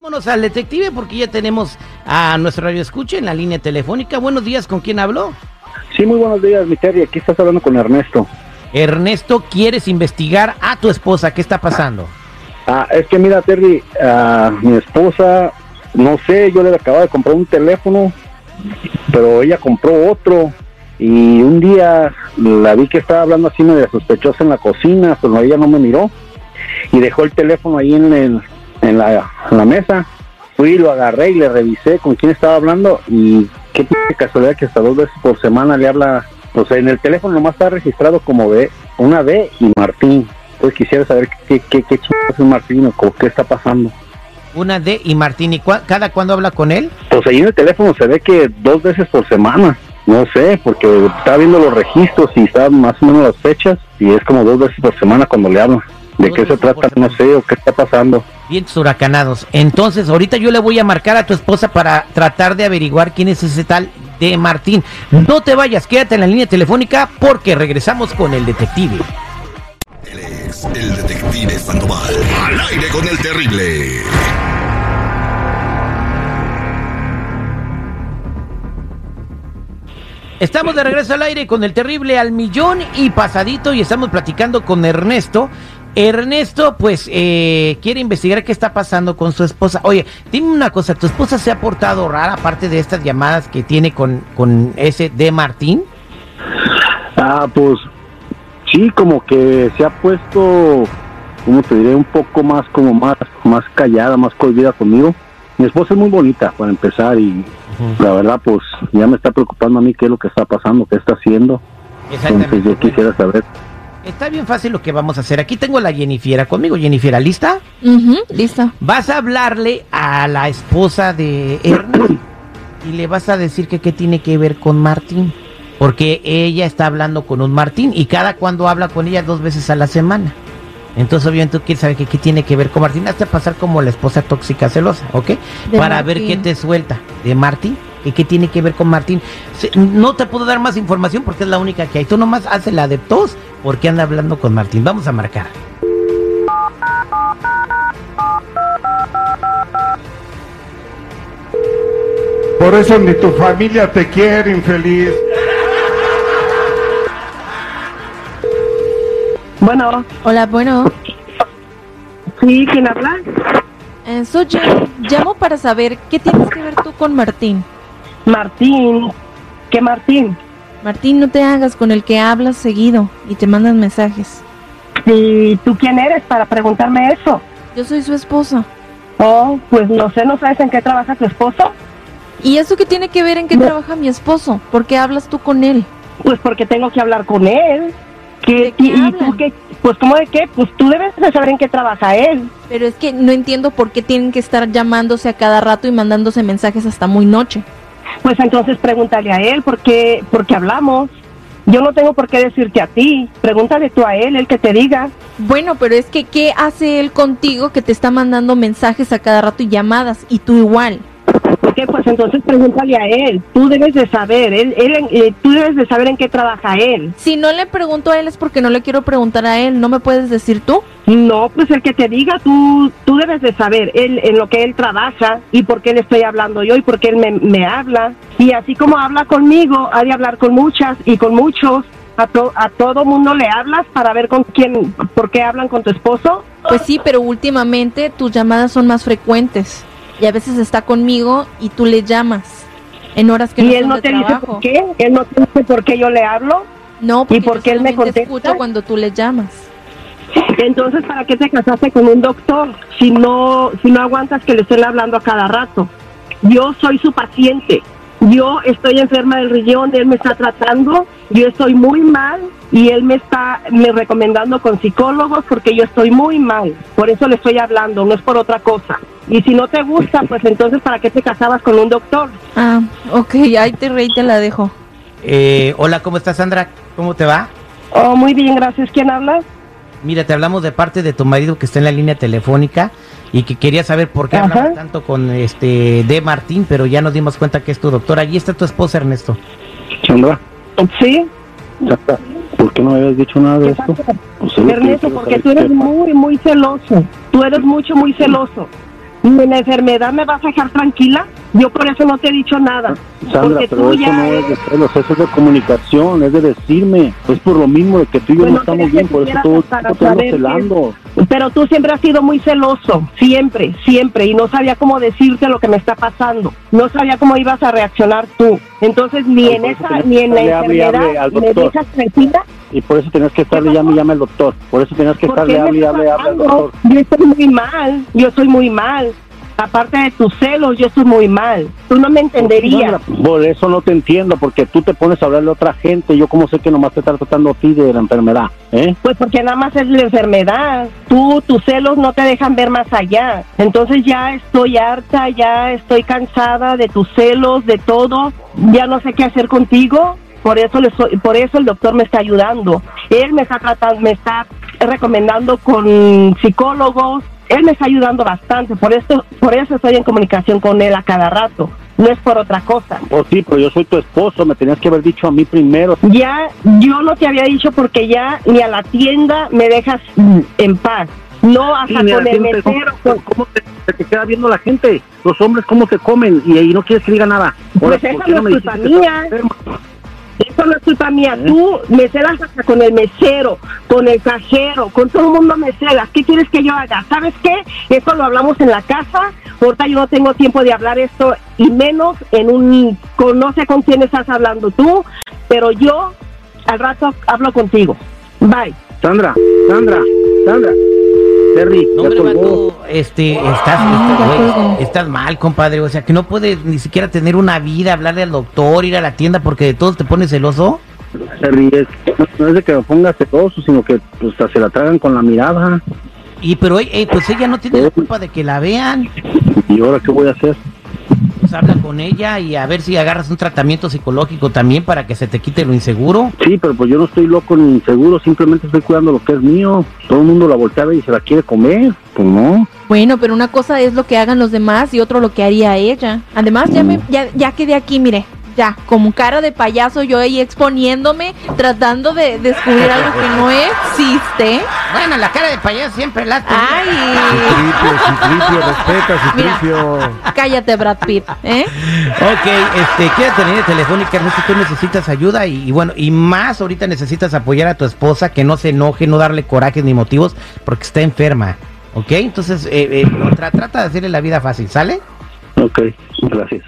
Vámonos al detective porque ya tenemos a nuestro radio escucha en la línea telefónica. Buenos días, ¿con quién habló? Sí, muy buenos días, mi Terry. Aquí estás hablando con Ernesto. Ernesto, ¿quieres investigar a tu esposa? ¿Qué está pasando? Ah, es que mira, Terry, ah, mi esposa, no sé, yo le acababa de comprar un teléfono, pero ella compró otro y un día la vi que estaba hablando así medio sospechosa en la cocina, pero ella no me miró y dejó el teléfono ahí en, el, en, la, en la mesa. Fui, lo agarré y le revisé con quién estaba hablando y qué casualidad que hasta dos veces por semana le habla, pues en el teléfono nomás está registrado como B, una D y Martín. Entonces quisiera saber qué, qué, qué es Martín o qué está pasando. Una D y Martín. ¿Y cua- cada cuándo habla con él? Pues ahí en el teléfono se ve que dos veces por semana. No sé, porque estaba viendo los registros y está más o menos las fechas y es como dos veces por semana cuando le hablo. ¿De qué se trata? No sé, o qué está pasando. Vientos huracanados. Entonces, ahorita yo le voy a marcar a tu esposa para tratar de averiguar quién es ese tal de Martín. No te vayas, quédate en la línea telefónica porque regresamos con el detective. Él es el detective Sandoval. Al aire con el terrible. Estamos de regreso al aire con el terrible al millón y pasadito y estamos platicando con Ernesto. Ernesto, pues, eh, quiere investigar qué está pasando con su esposa. Oye, dime una cosa, ¿tu esposa se ha portado rara aparte de estas llamadas que tiene con, con ese de Martín? Ah, pues sí, como que se ha puesto, como te diré, un poco más, como más, más callada, más cohibida conmigo. Mi esposa es muy bonita, para empezar, y la verdad, pues ya me está preocupando a mí qué es lo que está pasando, qué está haciendo. Entonces yo quisiera saber. Está bien fácil lo que vamos a hacer. Aquí tengo a la Jennifiera conmigo. Jennifiera, ¿lista? Ujú, lista. Vas a hablarle a la esposa de Ernesto y le vas a decir que qué tiene que ver con Martín. Porque ella está hablando con un Martín y cada cuando habla con ella dos veces a la semana. Entonces, obviamente, tú quieres saber que qué tiene que ver con Martín. Hasta pasar como la esposa tóxica celosa, ¿ok? De Para ver qué te suelta de Martín. ¿Y qué tiene que ver con Martín? No te puedo dar más información porque es la única que hay. Tú nomás haces la de tos porque anda hablando con Martín. Vamos a marcar. Por eso ni tu familia te quiere, infeliz. Bueno, Hola, bueno, sí, ¿quién habla? eh, soy yo. Llamo para saber qué tienes que ver tú con Martín. Martín. ¿Qué Martín? Martín, no te hagas con el que hablas seguido y te mandan mensajes. ¿Y tú quién eres para preguntarme eso? Yo soy su esposa. Oh, pues no sé, ¿no sabes en qué trabaja tu esposo? ¿Y eso qué tiene que ver en qué trabaja mi esposo? ¿Por qué hablas tú con él? Pues porque tengo que hablar con él. ¿Qué, ¿De qué y, tú qué? Pues ¿cómo de qué? Pues tú debes de saber en qué trabaja él. Pero es que no entiendo por qué tienen que estar llamándose a cada rato y mandándose mensajes hasta muy noche. Pues entonces pregúntale a él por qué, por qué hablamos. Yo no tengo por qué decirte a ti. Pregúntale tú a él, él que te diga. Bueno, pero es que ¿qué hace él contigo que te está mandando mensajes a cada rato y llamadas? Y tú igual. Ok, pues entonces pregúntale a él. Tú debes de saber, él, él, eh, tú debes de saber en qué trabaja él. Si no le pregunto a él es porque no le quiero preguntar a él. ¿No me puedes decir tú? No, pues el que te diga, tú, tú debes de saber él, en lo que él trabaja y por qué le estoy hablando yo y por qué él me, me habla. Y así como habla conmigo, ha de hablar con muchas y con muchos. A, to- a todo mundo le hablas para ver con quién, por qué hablan con tu esposo. Pues sí, pero últimamente tus llamadas son más frecuentes. Y a veces está conmigo y tú le llamas. En horas que no y él no te dice por qué, él no te dice por qué yo le hablo. No, porque yo qué él me contesta? escucho cuando tú le llamas. Entonces, ¿para qué te casaste con un doctor si no, si no aguantas que le estén hablando a cada rato? Yo soy su paciente. Yo estoy enferma del riñón, él me está tratando, yo estoy muy mal y él me está me recomendando con psicólogos porque yo estoy muy mal. Por eso le estoy hablando, no es por otra cosa. Y si no te gusta, pues entonces ¿para qué te casabas con un doctor? Ah, ok, ahí te reí, te la dejo. Eh, hola, ¿cómo estás, Sandra? ¿Cómo te va? Oh, muy bien, gracias. ¿Quién habla? Mira, te hablamos de parte de tu marido que está en la línea telefónica y que quería saber por qué Ajá. hablaba tanto con este de Martín, pero ya nos dimos cuenta que es tu doctor. Allí está tu esposa, Ernesto. Sandra, Sí. ¿por qué no me habías dicho nada de esto? Pues Ernesto, porque tú eres muy, muy celoso. Tú eres mucho, muy celoso. ¿En la enfermedad me vas a dejar tranquila? Yo por eso no te he dicho nada. Sandra, pero tú eso ya no es de celos, eso es de comunicación, es de decirme. Es por lo mismo de que tú y yo no estamos bien, por eso todo que- celando. Pero tú siempre has sido muy celoso, siempre, siempre, y no sabía cómo decirte lo que me está pasando. No sabía cómo ibas a reaccionar tú. Entonces, ni en esa, ni en la hable hable enfermedad me dejas tranquila. Y por eso tenías que estarle llame y llame al doctor. Por eso tenías que ¿Por estarle hable y estás hable al doctor. Yo estoy muy mal, yo estoy muy mal. Aparte de tus celos, yo estoy muy mal. Tú no me entenderías. Por eso no te entiendo, porque tú te pones a hablarle a otra gente. Yo, como sé que nomás te está tratando a ti de la enfermedad, ¿eh? Pues porque nada más es la enfermedad. Tú, tus celos no te dejan ver más allá. Entonces ya estoy harta, ya estoy cansada de tus celos, de todo. Ya no sé qué hacer contigo. Por eso, le soy- por eso el doctor me está ayudando. Él me está tratando, me está recomendando con psicólogos. Él me está ayudando bastante. Por esto, por eso estoy en comunicación con él a cada rato. No es por otra cosa. Pues sí, pero yo soy tu esposo, me tenías que haber dicho a mí primero. Ya, yo no te había dicho porque ya ni a la tienda me dejas en paz. No hasta con el gente, ¿cómo, mesero. cómo- cómo te, queda viendo la gente? Los hombres, ¿cómo se comen? Y ahí no quieres que diga nada. Pues ¿por esa no es culpa mía. Eso no es culpa mía. ¿Eh? Tú me celas hasta con el mesero, con el cajero, con todo el mundo me celas. ¿Qué quieres que yo haga? ¿Sabes qué? Eso lo hablamos en la casa. Ahorita yo no tengo tiempo de hablar esto y menos en un... Con, no sé con quién estás hablando tú, pero yo al rato hablo contigo. Bye. Sandra, Sandra, Sandra. Terry, No, ya hombre, colgó. vato, este, estás, Ah, estás, estás mal, compadre. O sea, que no puedes ni siquiera tener una vida, hablarle al doctor, ir a la tienda porque de todos te pones celoso. Terry, es, no, es de que me pongas celoso, sino que pues, hasta se la tragan con la mirada. Y pero eh, pues ella no tiene la culpa de que la vean. ¿Y ahora qué voy a hacer? Pues habla con ella y a ver si agarras un tratamiento psicológico también para que se te quite lo inseguro. Sí, pero pues yo no estoy loco ni inseguro, simplemente estoy cuidando lo que es mío. Todo el mundo la voltea y se la quiere comer. Pues no. Bueno, pero una cosa es lo que hagan los demás y otro lo que haría ella. Además, ya, me, ya, ya quedé aquí, mire. Ya, como cara de payaso, yo ahí exponiéndome, tratando de descubrir algo que no existe. Bueno, la cara de payaso siempre la Ay, Citripio, Citripio, respeta, cállate, Brad Pitt, ¿eh? Ok, este, quédate en línea telefónica, Ernesto, tú necesitas ayuda y, y bueno, y más ahorita necesitas apoyar a tu esposa, que no se enoje, no darle corajes ni motivos, porque está enferma, ¿ok? Entonces, eh, eh, tra- trata de hacerle la vida fácil, ¿sale? Ok, gracias.